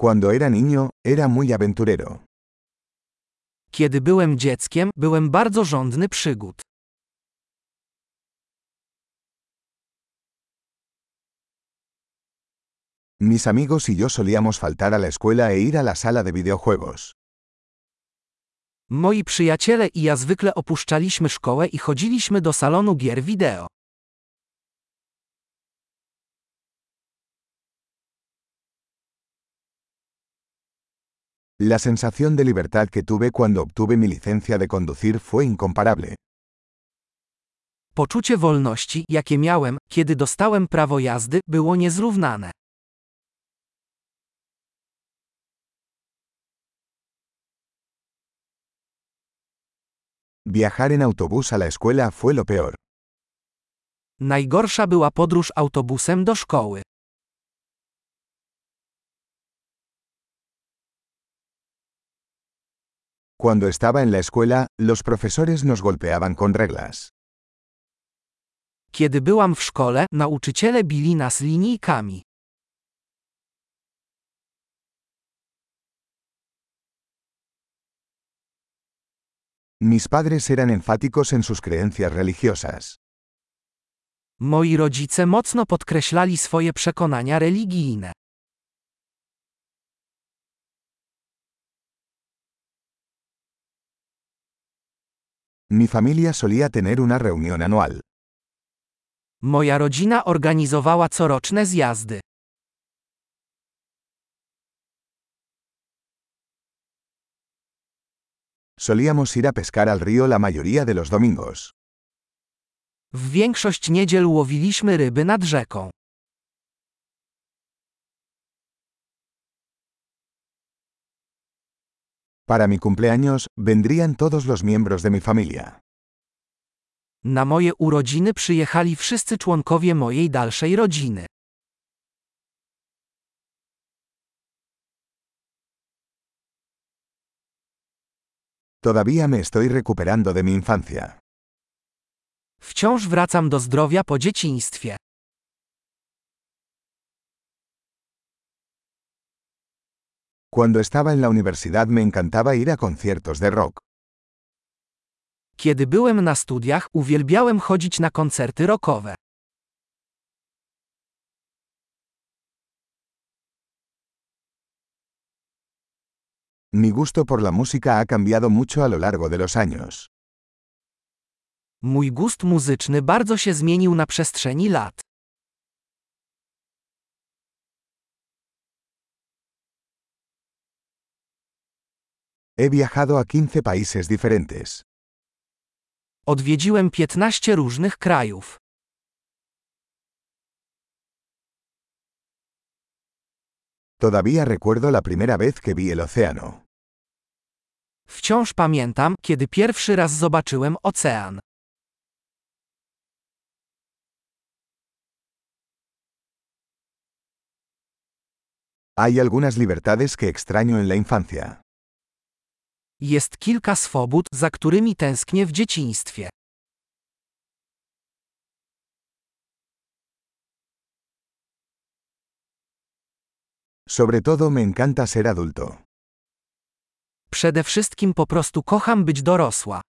Cuando era niño, era muy aventurero. Kiedy byłem dzieckiem, byłem bardzo żądny przygód. Mis amigos y yo solíamos faltar a la escuela e ir a la sala de videojuegos. Moi przyjaciele i ja zwykle opuszczaliśmy szkołę i chodziliśmy do salonu gier wideo. La sensación de libertad que tuve cuando obtuve mi licencia de conducir fue incomparable. Poczucie wolności, jakie miałem, kiedy dostałem prawo jazdy, było niezrównane. Viajar en autobús a la escuela fue lo peor. Najgorsza była podróż autobusem do szkoły. Cuando estaba en la escuela, los profesores nos golpeaban con reglas. Kiedy byłam w szkole, nauczyciele bili nas linijkami. Mis padres eran enfáticos en sus creencias religiosas. Moi rodzice mocno podkreślali swoje przekonania religijne. Mi familia solía tener una reunión anual. Moja rodzina organizowała coroczne zjazdy. Solíamos ir a pescar al río la mayoría de los domingos. W większość niedziel łowiliśmy ryby nad rzeką. Para mi cumpleaños, vendrían todos los miembros de mi familia. Na moje urodziny przyjechali wszyscy członkowie mojej dalszej rodziny. Todavía me estoy recuperando de mi infancia. Wciąż wracam do zdrowia po dzieciństwie. Cuando estaba en la universidad me encantaba ir a conciertos de rock. Kiedy byłem na studiach, uwielbiałem chodzić na koncerty rockowe. Mi gusto por la música ha cambiado mucho a lo largo de los años. Mój gust muzyczny bardzo się zmienił na przestrzeni lat. He viajado a 15 países diferentes. Odwiedziłem 15 różnych krajów. Todavía recuerdo la primera vez que vi el océano. Wciąż pamiętam, kiedy pierwszy raz zobaczyłem ocean. Hay algunas libertades que extraño en la infancia. Jest kilka swobód, za którymi tęsknię w dzieciństwie. Sobre todo me encanta ser adulto. Przede wszystkim po prostu kocham być dorosła.